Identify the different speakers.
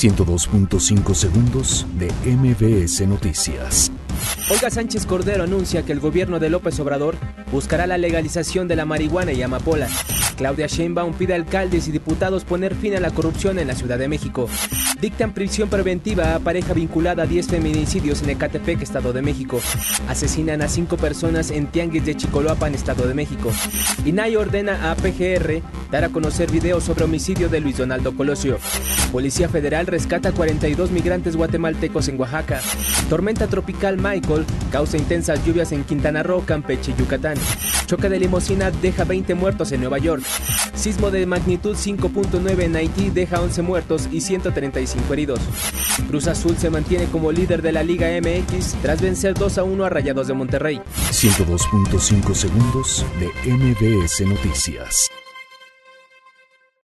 Speaker 1: 102.5 segundos de MBS Noticias.
Speaker 2: Olga Sánchez Cordero anuncia que el gobierno de López Obrador buscará la legalización de la marihuana y amapola. Claudia Sheinbaum pide a alcaldes y diputados poner fin a la corrupción en la Ciudad de México. Dictan prisión preventiva a pareja vinculada a 10 feminicidios en Ecatepec, Estado de México. Asesinan a 5 personas en Tianguis de Chicoloapan, Estado de México. INAI ordena a PGR dar a conocer videos sobre homicidio de Luis Donaldo Colosio. Policía Federal rescata 42 migrantes guatemaltecos en Oaxaca. Tormenta tropical Michael causa intensas lluvias en Quintana Roo, Campeche y Yucatán. Choque de limusina deja 20 muertos en Nueva York. Sismo de magnitud 5.9 en Haití deja 11 muertos y 135 heridos. Cruz Azul se mantiene como líder de la Liga MX tras vencer 2 a 1 a Rayados de Monterrey.
Speaker 1: 102.5 segundos de MBS Noticias.